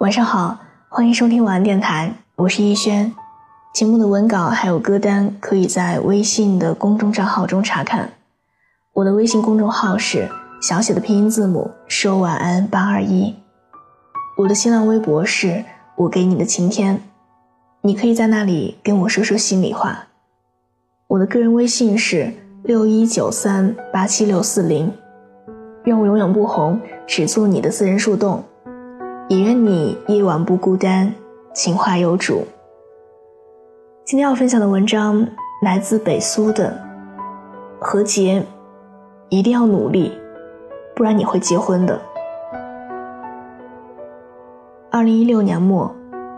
晚上好，欢迎收听晚安电台，我是逸轩。节目的文稿还有歌单，可以在微信的公众账号中查看。我的微信公众号是小写的拼音字母说晚安八二一。我的新浪微博是我给你的晴天，你可以在那里跟我说说心里话。我的个人微信是六一九三八七六四零。愿我永远不红，只做你的私人树洞。也愿你夜晚不孤单，情话有主。今天要分享的文章来自北苏的何洁，一定要努力，不然你会结婚的。二零一六年末，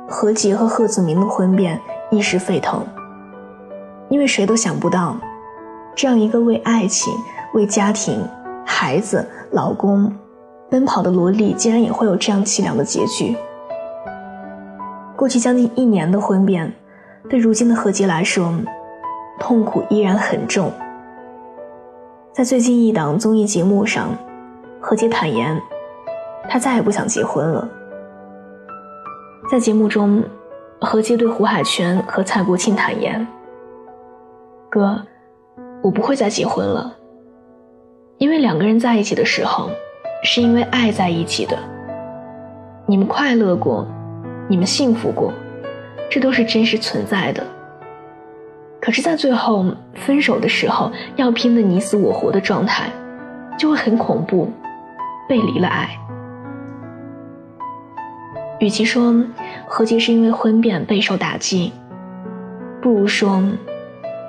何洁和贺子铭的婚变一时沸腾，因为谁都想不到，这样一个为爱情、为家庭、孩子、老公。奔跑的萝莉竟然也会有这样凄凉的结局。过去将近一年的婚变，对如今的何洁来说，痛苦依然很重。在最近一档综艺节目上，何洁坦言，她再也不想结婚了。在节目中，何洁对胡海泉和蔡国庆坦言：“哥，我不会再结婚了，因为两个人在一起的时候。”是因为爱在一起的，你们快乐过，你们幸福过，这都是真实存在的。可是，在最后分手的时候，要拼的你死我活的状态，就会很恐怖，背离了爱。与其说何洁是因为婚变备受打击，不如说，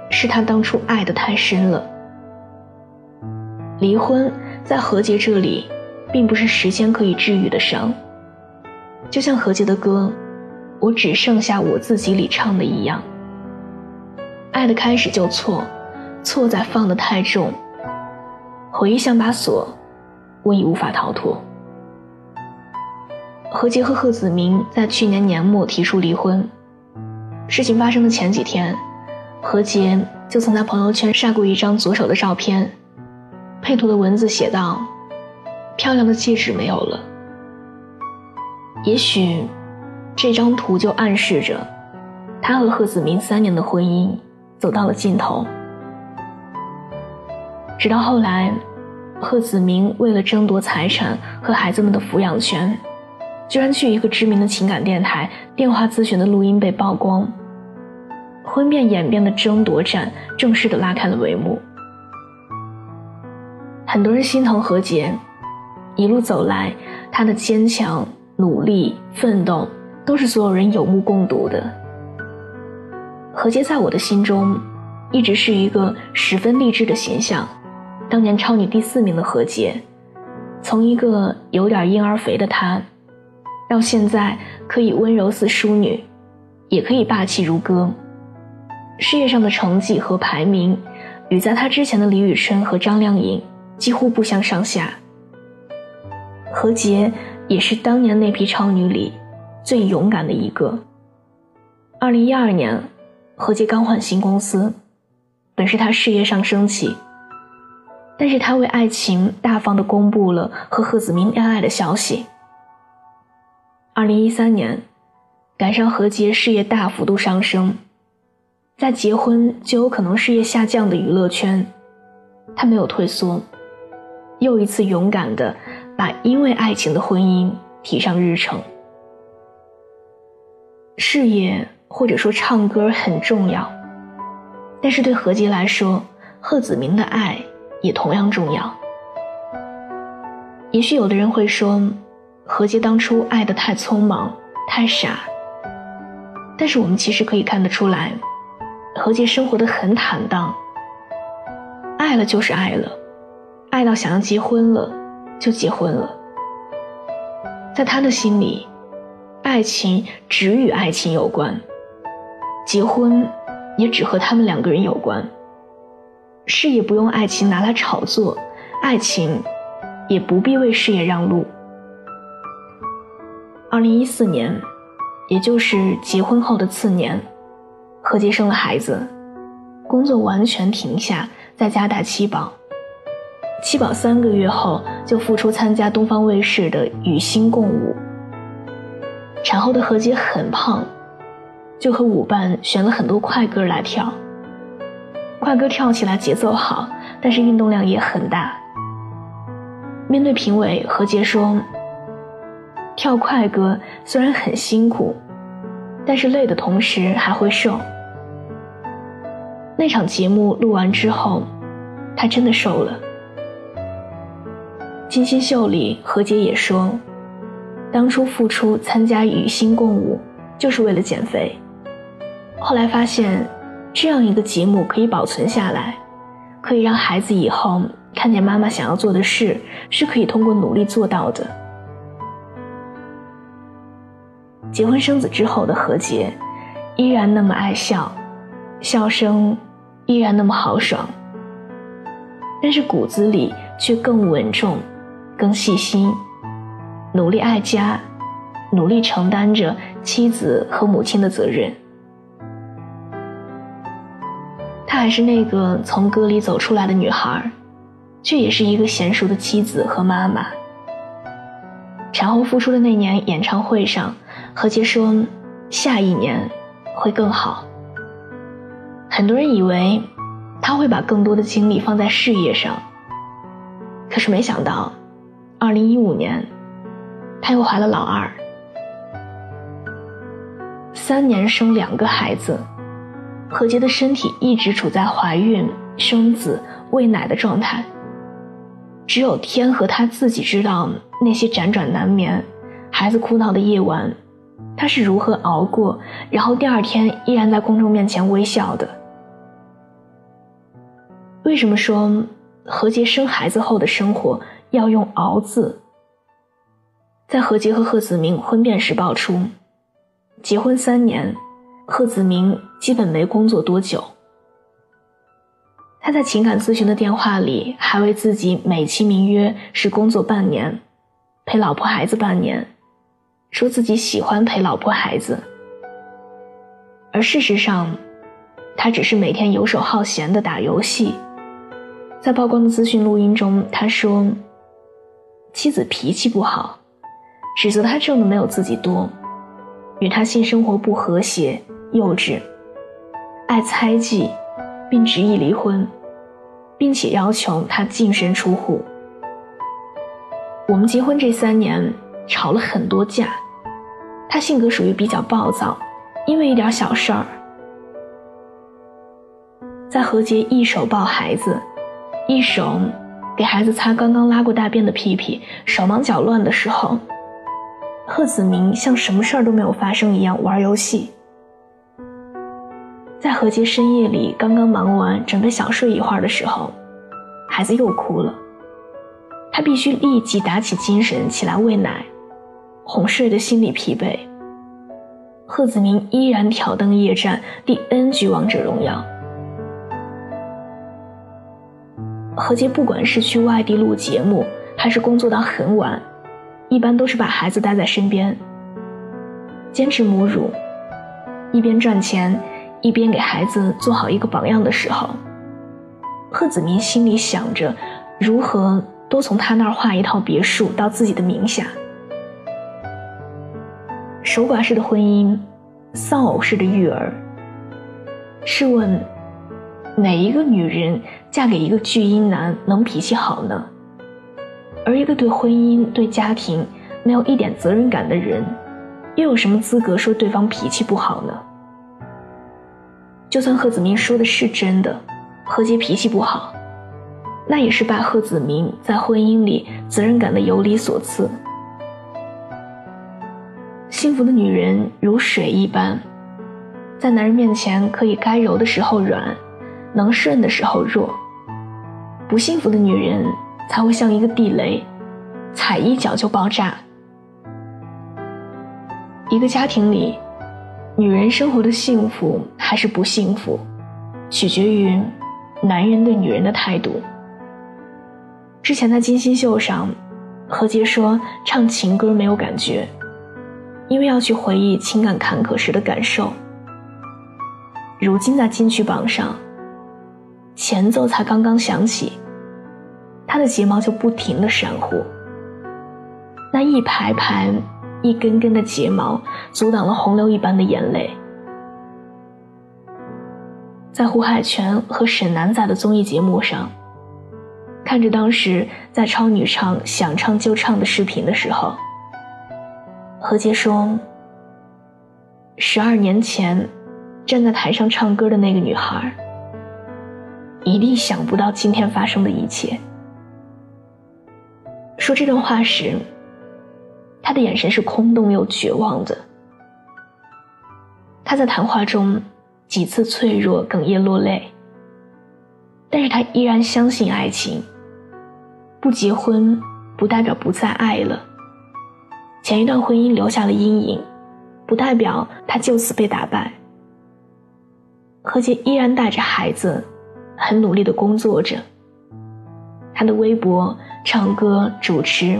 是他当初爱的太深了。离婚在何洁这里。并不是时间可以治愈的伤，就像何洁的歌《我只剩下我自己》里唱的一样。爱的开始就错，错在放得太重。回忆像把锁，我已无法逃脱。何洁和贺子铭在去年年末提出离婚，事情发生的前几天，何洁就曾在朋友圈晒过一张左手的照片，配图的文字写道。漂亮的戒指没有了，也许这张图就暗示着他和贺子铭三年的婚姻走到了尽头。直到后来，贺子铭为了争夺财产和孩子们的抚养权，居然去一个知名的情感电台电话咨询的录音被曝光，婚变演变的争夺战正式的拉开了帷幕。很多人心疼何洁。一路走来，他的坚强、努力、奋斗，都是所有人有目共睹的。何洁在我的心中，一直是一个十分励志的形象。当年超女第四名的何洁，从一个有点婴儿肥的她，到现在可以温柔似淑女，也可以霸气如歌。事业上的成绩和排名，与在她之前的李宇春和张靓颖几乎不相上下。何洁也是当年那批超女里最勇敢的一个。二零一二年，何洁刚换新公司，本是她事业上升期。但是她为爱情大方的公布了和贺子铭恋爱的消息。二零一三年，赶上何洁事业大幅度上升，在结婚就有可能事业下降的娱乐圈，她没有退缩，又一次勇敢的。把因为爱情的婚姻提上日程，事业或者说唱歌很重要，但是对何洁来说，贺子铭的爱也同样重要。也许有的人会说，何洁当初爱的太匆忙、太傻，但是我们其实可以看得出来，何洁生活的很坦荡，爱了就是爱了，爱到想要结婚了。就结婚了，在他的心里，爱情只与爱情有关，结婚也只和他们两个人有关。事业不用爱情拿来炒作，爱情也不必为事业让路。二零一四年，也就是结婚后的次年，何洁生了孩子，工作完全停下，在家带七宝。七宝三个月后就复出参加东方卫视的《与星共舞》。产后的何洁很胖，就和舞伴选了很多快歌来跳。快歌跳起来节奏好，但是运动量也很大。面对评委，何洁说：“跳快歌虽然很辛苦，但是累的同时还会瘦。”那场节目录完之后，她真的瘦了。金星秀里，何洁也说，当初复出参加《与星共舞》就是为了减肥，后来发现，这样一个节目可以保存下来，可以让孩子以后看见妈妈想要做的事是可以通过努力做到的。结婚生子之后的何洁，依然那么爱笑，笑声依然那么豪爽，但是骨子里却更稳重。更细心，努力爱家，努力承担着妻子和母亲的责任。她还是那个从歌里走出来的女孩，却也是一个娴熟的妻子和妈妈。产后复出的那年演唱会上，何洁说：“下一年会更好。”很多人以为她会把更多的精力放在事业上，可是没想到。二零一五年，她又怀了老二，三年生两个孩子，何洁的身体一直处在怀孕、生子、喂奶的状态。只有天和她自己知道那些辗转难眠、孩子哭闹的夜晚，她是如何熬过，然后第二天依然在公众面前微笑的。为什么说何洁生孩子后的生活？要用“熬”字。在何洁和贺子铭婚变时爆出，结婚三年，贺子铭基本没工作多久。他在情感咨询的电话里还为自己美其名曰是工作半年，陪老婆孩子半年，说自己喜欢陪老婆孩子。而事实上，他只是每天游手好闲的打游戏。在曝光的咨询录音中，他说。妻子脾气不好，指责他挣的没有自己多，与他性生活不和谐、幼稚，爱猜忌，并执意离婚，并且要求他净身出户。我们结婚这三年吵了很多架，他性格属于比较暴躁，因为一点小事儿，在何洁一手抱孩子，一手。给孩子擦刚刚拉过大便的屁屁，手忙脚乱的时候，贺子铭像什么事儿都没有发生一样玩游戏。在何洁深夜里刚刚忙完，准备小睡一会儿的时候，孩子又哭了，他必须立即打起精神起来喂奶，哄睡的心理疲惫。贺子铭依然挑灯夜战第 N 局王者荣耀。何洁不管是去外地录节目，还是工作到很晚，一般都是把孩子带在身边，坚持母乳，一边赚钱，一边给孩子做好一个榜样的时候，贺子铭心里想着如何多从他那儿划一套别墅到自己的名下。守寡式的婚姻，丧偶式的育儿。试问？哪一个女人嫁给一个巨婴男能脾气好呢？而一个对婚姻、对家庭没有一点责任感的人，又有什么资格说对方脾气不好呢？就算贺子铭说的是真的，何洁脾气不好，那也是拜贺子铭在婚姻里责任感的有理所赐。幸福的女人如水一般，在男人面前可以该柔的时候软。能顺的时候弱，不幸福的女人才会像一个地雷，踩一脚就爆炸。一个家庭里，女人生活的幸福还是不幸福，取决于男人对女人的态度。之前在金星秀上，何洁说唱情歌没有感觉，因为要去回忆情感坎坷时的感受。如今在金曲榜上。前奏才刚刚响起，他的睫毛就不停的闪忽。那一排排一根根的睫毛阻挡了洪流一般的眼泪。在胡海泉和沈南仔的综艺节目上，看着当时在超女唱想唱就唱的视频的时候，何洁说：“十二年前，站在台上唱歌的那个女孩，一定想不到今天发生的一切。”说这段话时，他的眼神是空洞又绝望的。他在谈话中。几次脆弱哽咽落泪，但是他依然相信爱情。不结婚不代表不再爱了。前一段婚姻留下了阴影，不代表他就此被打败。何洁依然带着孩子，很努力的工作着。他的微博、唱歌、主持，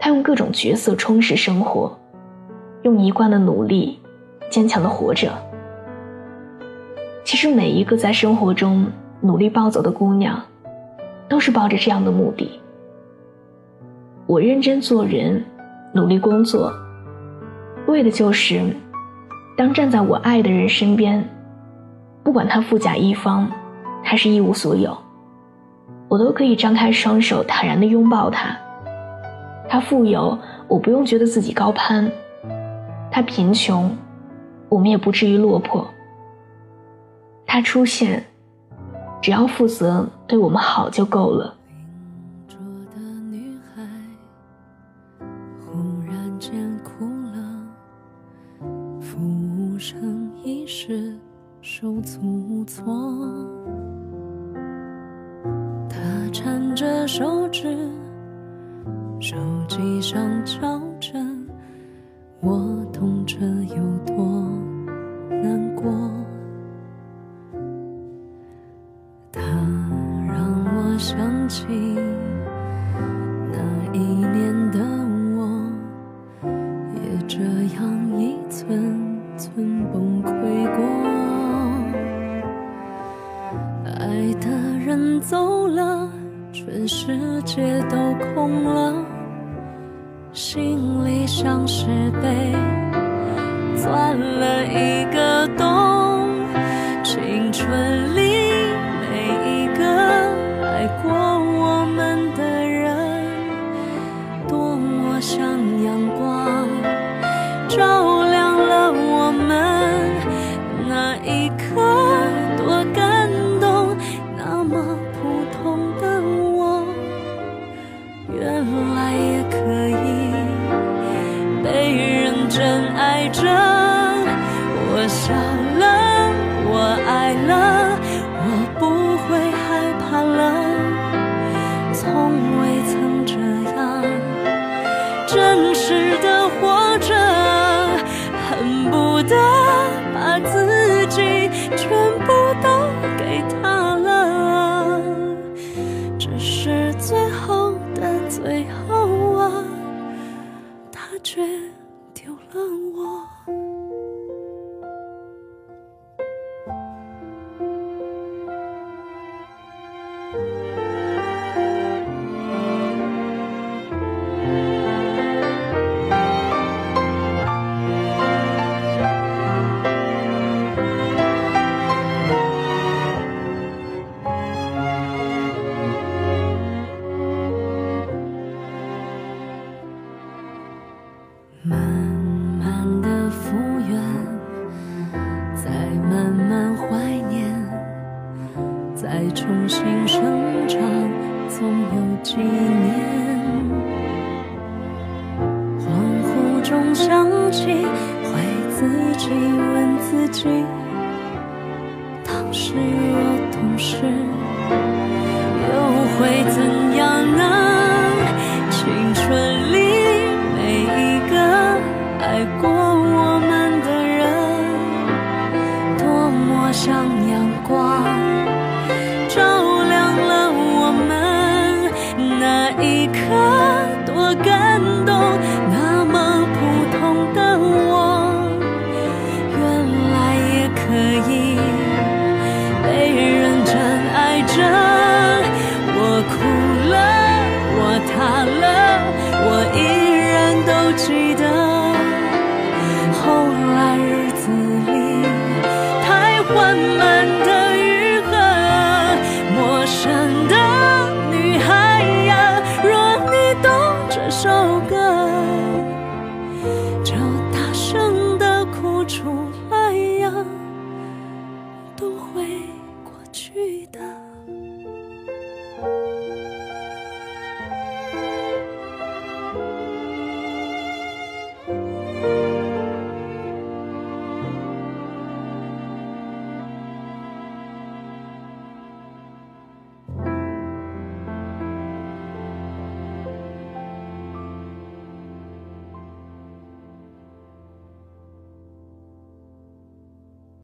他用各种角色充实生活，用一贯的努力，坚强的活着。其实每一个在生活中努力暴走的姑娘，都是抱着这样的目的：我认真做人，努力工作，为的就是，当站在我爱的人身边，不管他富甲一方，还是一无所有，我都可以张开双手坦然的拥抱他。他富有，我不用觉得自己高攀；他贫穷，我们也不至于落魄。他出现，只要负责对我们好就够了。邻桌的女孩忽然间哭了，服务生一时手足无措，缠着手指，手机上敲着，我痛着有多难过。它让我想起那一年的我，也这样一寸寸崩溃过。爱的人走了，全世界都空了，心里像是被钻了一个洞，青春是越懂事，又会怎？被认真爱着我哭了我塌了。都会过去的。